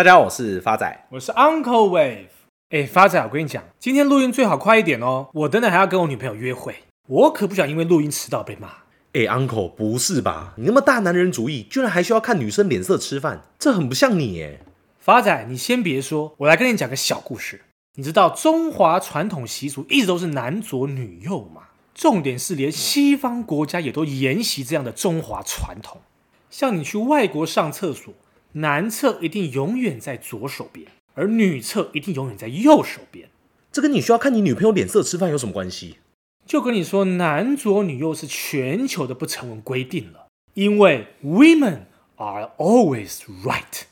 大家好，我是发仔，我是 Uncle Wave。哎，发仔，我跟你讲，今天录音最好快一点哦，我等等还要跟我女朋友约会，我可不想因为录音迟到被骂。哎，Uncle，不是吧？你那么大男人主义，居然还需要看女生脸色吃饭，这很不像你耶。发仔，你先别说，我来跟你讲个小故事。你知道中华传统习俗一直都是男左女右吗？重点是连西方国家也都沿袭这样的中华传统。像你去外国上厕所，男厕一定永远在左手边，而女厕一定永远在右手边。这跟你需要看你女朋友脸色吃饭有什么关系？就跟你说，男左女右是全球的不成文规定了，因为 women are always right。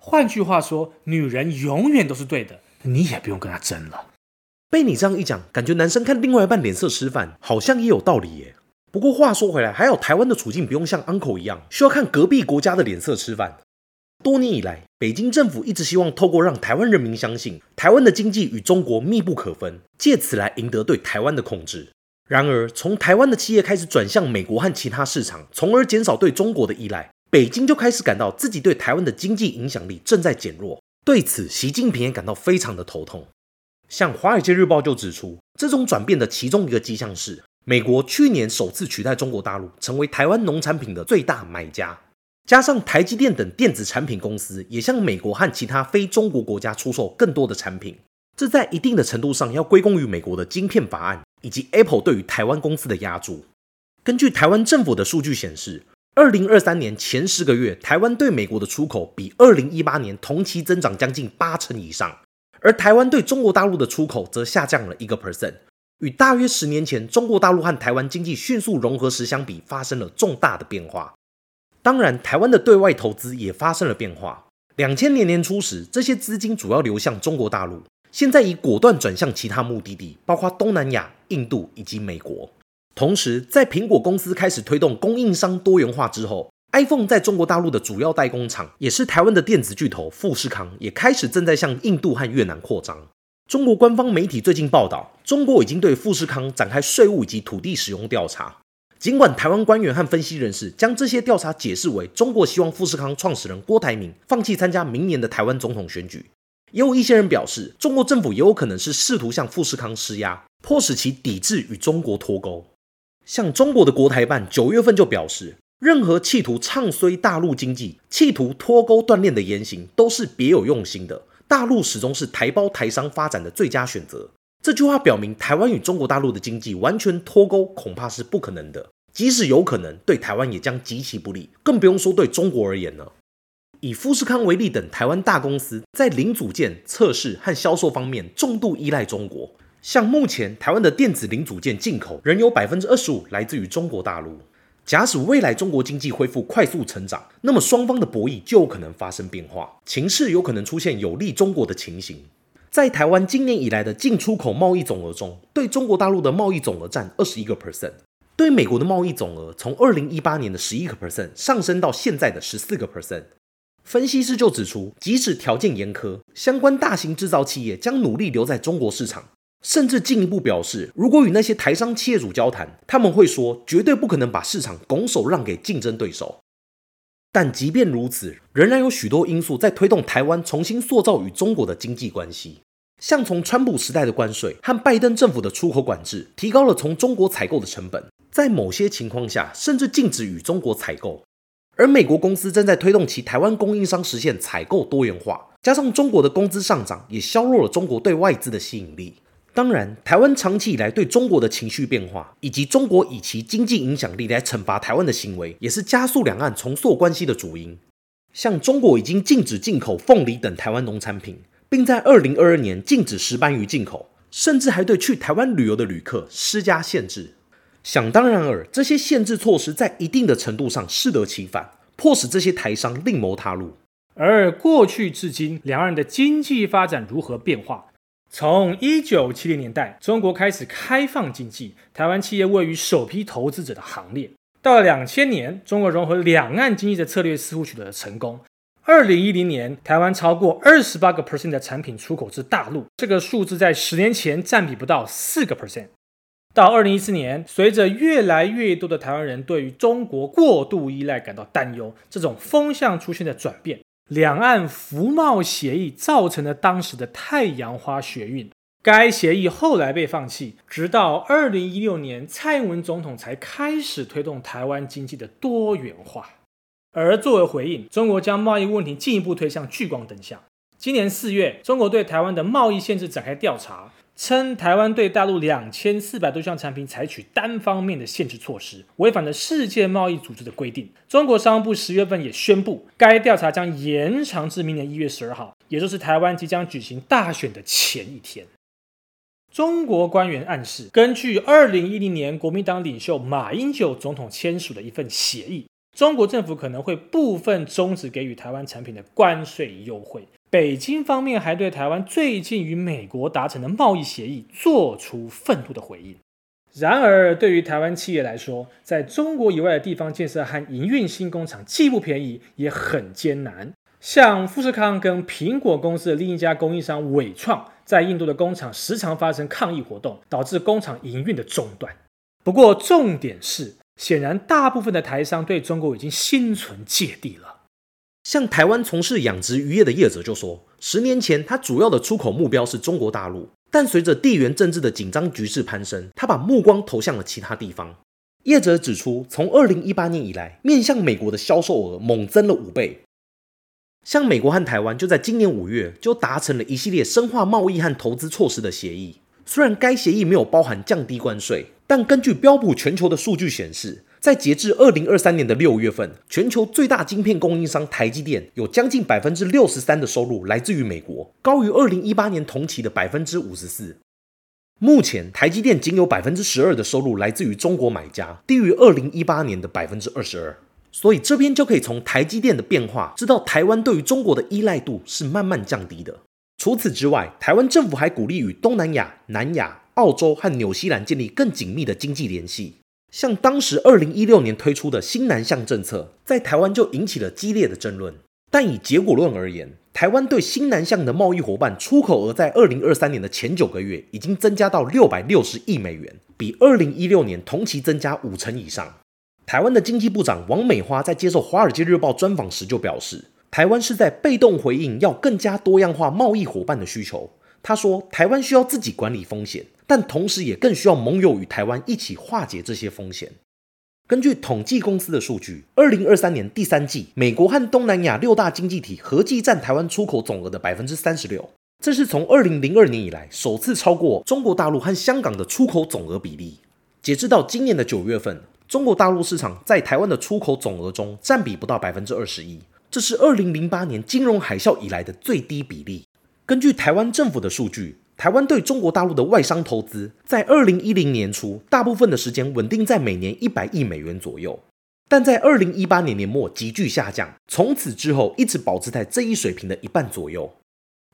换句话说，女人永远都是对的。你也不用跟她争了。被你这样一讲，感觉男生看另外一半脸色吃饭，好像也有道理耶。不过话说回来，还有台湾的处境不用像 Uncle 一样，需要看隔壁国家的脸色吃饭。多年以来，北京政府一直希望透过让台湾人民相信台湾的经济与中国密不可分，借此来赢得对台湾的控制。然而，从台湾的企业开始转向美国和其他市场，从而减少对中国的依赖，北京就开始感到自己对台湾的经济影响力正在减弱。对此，习近平也感到非常的头痛。像《华尔街日报》就指出，这种转变的其中一个迹象是，美国去年首次取代中国大陆成为台湾农产品的最大买家，加上台积电等电子产品公司也向美国和其他非中国国家出售更多的产品，这在一定的程度上要归功于美国的晶片法案以及 Apple 对于台湾公司的压注。根据台湾政府的数据显示，二零二三年前十个月，台湾对美国的出口比二零一八年同期增长将近八成以上，而台湾对中国大陆的出口则下降了一个 percent，与大约十年前中国大陆和台湾经济迅速融合时相比，发生了重大的变化。当然，台湾的对外投资也发生了变化。两千年年初时，这些资金主要流向中国大陆，现在已果断转向其他目的地，包括东南亚、印度以及美国。同时，在苹果公司开始推动供应商多元化之后，iPhone 在中国大陆的主要代工厂，也是台湾的电子巨头富士康，也开始正在向印度和越南扩张。中国官方媒体最近报道，中国已经对富士康展开税务以及土地使用调查。尽管台湾官员和分析人士将这些调查解释为中国希望富士康创始人郭台铭放弃参加明年的台湾总统选举，也有一些人表示，中国政府也有可能是试图向富士康施压，迫使其抵制与中国脱钩。像中国的国台办九月份就表示，任何企图唱衰大陆经济、企图脱钩断链的言行都是别有用心的。大陆始终是台胞台商发展的最佳选择。这句话表明，台湾与中国大陆的经济完全脱钩恐怕是不可能的。即使有可能，对台湾也将极其不利，更不用说对中国而言了。以富士康为例等台湾大公司在零组件测试和销售方面重度依赖中国。像目前台湾的电子零组件进口仍有百分之二十五来自于中国大陆。假使未来中国经济恢复快速成长，那么双方的博弈就有可能发生变化，情势有可能出现有利中国的情形。在台湾今年以来的进出口贸易总额中，对中国大陆的贸易总额占二十一个 percent，对美国的贸易总额从二零一八年的十一个 percent 上升到现在的十四个 percent。分析师就指出，即使条件严苛，相关大型制造企业将努力留在中国市场。甚至进一步表示，如果与那些台商企业主交谈，他们会说绝对不可能把市场拱手让给竞争对手。但即便如此，仍然有许多因素在推动台湾重新塑造与中国的经济关系。像从川普时代的关税和拜登政府的出口管制，提高了从中国采购的成本，在某些情况下甚至禁止与中国采购。而美国公司正在推动其台湾供应商实现采购多元化，加上中国的工资上涨，也削弱了中国对外资的吸引力。当然，台湾长期以来对中国的情绪变化，以及中国以其经济影响力来惩罚台湾的行为，也是加速两岸重塑关系的主因。像中国已经禁止进口凤梨等台湾农产品，并在二零二二年禁止石斑鱼进口，甚至还对去台湾旅游的旅客施加限制。想当然尔，这些限制措施在一定的程度上适得其反，迫使这些台商另谋他路。而过去至今，两岸的经济发展如何变化？从一九七零年代，中国开始开放经济，台湾企业位于首批投资者的行列。到了两千年，中国融合两岸经济的策略似乎取得了成功。二零一零年，台湾超过二十八个 percent 的产品出口至大陆，这个数字在十年前占比不到四个 percent。到二零一四年，随着越来越多的台湾人对于中国过度依赖感到担忧，这种风向出现了转变。两岸服贸协议造成了当时的太阳花学运。该协议后来被放弃，直到二零一六年，蔡英文总统才开始推动台湾经济的多元化。而作为回应，中国将贸易问题进一步推向聚光灯下。今年四月，中国对台湾的贸易限制展开调查，称台湾对大陆两千四百多项产品采取单方面的限制措施，违反了世界贸易组织的规定。中国商务部十月份也宣布，该调查将延长至明年一月十二号，也就是台湾即将举行大选的前一天。中国官员暗示，根据二零一零年国民党领袖马英九总统签署的一份协议，中国政府可能会部分终止给予台湾产品的关税优惠。北京方面还对台湾最近与美国达成的贸易协议做出愤怒的回应。然而，对于台湾企业来说，在中国以外的地方建设和营运新工厂既不便宜，也很艰难。像富士康跟苹果公司的另一家供应商纬创，在印度的工厂时常发生抗议活动，导致工厂营运的中断。不过，重点是，显然大部分的台商对中国已经心存芥蒂了。像台湾从事养殖渔业的业者就说，十年前他主要的出口目标是中国大陆，但随着地缘政治的紧张局势攀升，他把目光投向了其他地方。业者指出，从二零一八年以来，面向美国的销售额猛增了五倍。像美国和台湾就在今年五月就达成了一系列深化贸易和投资措施的协议。虽然该协议没有包含降低关税，但根据标普全球的数据显示，在截至二零二三年的六月份，全球最大晶片供应商台积电有将近百分之六十三的收入来自于美国，高于二零一八年同期的百分之五十四。目前，台积电仅有百分之十二的收入来自于中国买家，低于二零一八年的百分之二十二。所以这边就可以从台积电的变化，知道台湾对于中国的依赖度是慢慢降低的。除此之外，台湾政府还鼓励与东南亚、南亚、澳洲和纽西兰建立更紧密的经济联系。像当时二零一六年推出的新南向政策，在台湾就引起了激烈的争论。但以结果论而言，台湾对新南向的贸易伙伴出口额在二零二三年的前九个月已经增加到六百六十亿美元，比二零一六年同期增加五成以上。台湾的经济部长王美花在接受《华尔街日报》专访时就表示，台湾是在被动回应要更加多样化贸易伙伴的需求。他说，台湾需要自己管理风险，但同时也更需要盟友与台湾一起化解这些风险。根据统计公司的数据，二零二三年第三季，美国和东南亚六大经济体合计占台湾出口总额的百分之三十六，这是从二零零二年以来首次超过中国大陆和香港的出口总额比例。截至到今年的九月份，中国大陆市场在台湾的出口总额中占比不到百分之二十一，这是二零零八年金融海啸以来的最低比例。根据台湾政府的数据，台湾对中国大陆的外商投资在二零一零年初大部分的时间稳定在每年一百亿美元左右，但在二零一八年年末急剧下降，从此之后一直保持在这一水平的一半左右。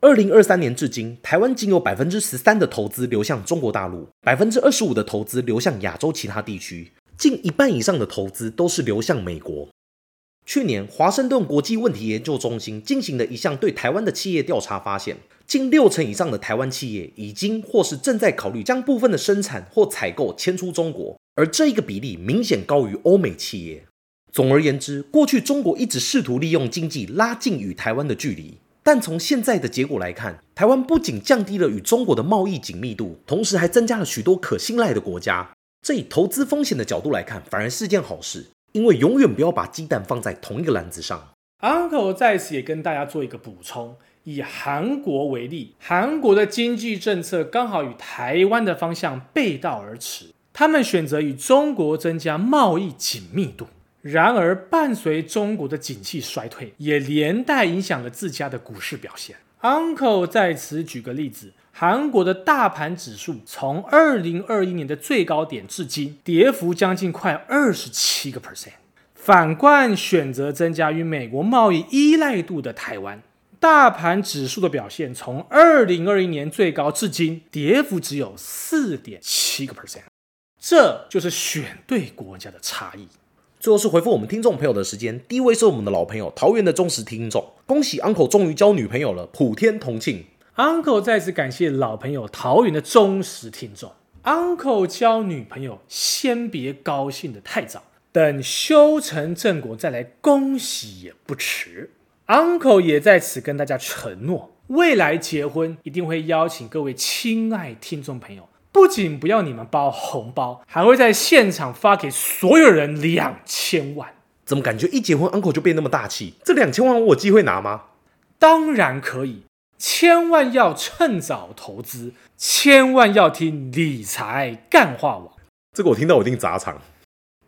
二零二三年至今，台湾仅有百分之十三的投资流向中国大陆，百分之二十五的投资流向亚洲其他地区。近一半以上的投资都是流向美国。去年，华盛顿国际问题研究中心进行了一项对台湾的企业调查，发现近六成以上的台湾企业已经或是正在考虑将部分的生产或采购迁出中国，而这一个比例明显高于欧美企业。总而言之，过去中国一直试图利用经济拉近与台湾的距离，但从现在的结果来看，台湾不仅降低了与中国的贸易紧密度，同时还增加了许多可信赖的国家。这以投资风险的角度来看，反而是件好事，因为永远不要把鸡蛋放在同一个篮子上。Uncle 在此也跟大家做一个补充，以韩国为例，韩国的经济政策刚好与台湾的方向背道而驰，他们选择与中国增加贸易紧密度。然而，伴随中国的景气衰退，也连带影响了自家的股市表现。Uncle 在此举个例子。韩国的大盘指数从二零二一年的最高点至今，跌幅将近快二十七个 percent。反观选择增加与美国贸易依赖度的台湾，大盘指数的表现从二零二一年最高至今，跌幅只有四点七个 percent。这就是选对国家的差异。最后是回复我们听众朋友的时间，第一位是我们的老朋友桃园的忠实听众，恭喜 Uncle 终于交女朋友了，普天同庆。Uncle 再次感谢老朋友桃园的忠实听众。Uncle 交女朋友，先别高兴得太早，等修成正果再来恭喜也不迟。Uncle 也在此跟大家承诺，未来结婚一定会邀请各位亲爱听众朋友，不仅不要你们包红包，还会在现场发给所有人两千万。怎么感觉一结婚，Uncle 就变那么大气？这两千万我有机会拿吗？当然可以，千万要趁早投资，千万要听理财干话王。这个我听到我一定砸场。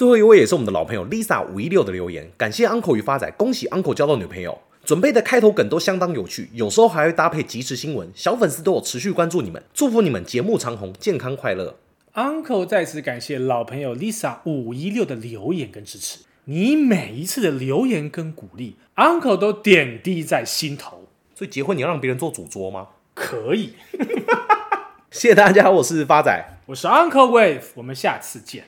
最后一位也是我们的老朋友 Lisa 五一六的留言，感谢 Uncle 与发仔，恭喜 Uncle 交到女朋友。准备的开头梗都相当有趣，有时候还会搭配即时新闻，小粉丝都有持续关注你们，祝福你们节目长红，健康快乐。Uncle 再次感谢老朋友 Lisa 五一六的留言跟支持，你每一次的留言跟鼓励，Uncle 都点滴在心头。所以结婚你要让别人做主桌吗？可以。谢谢大家，我是发仔，我是 Uncle Wave，我们下次见。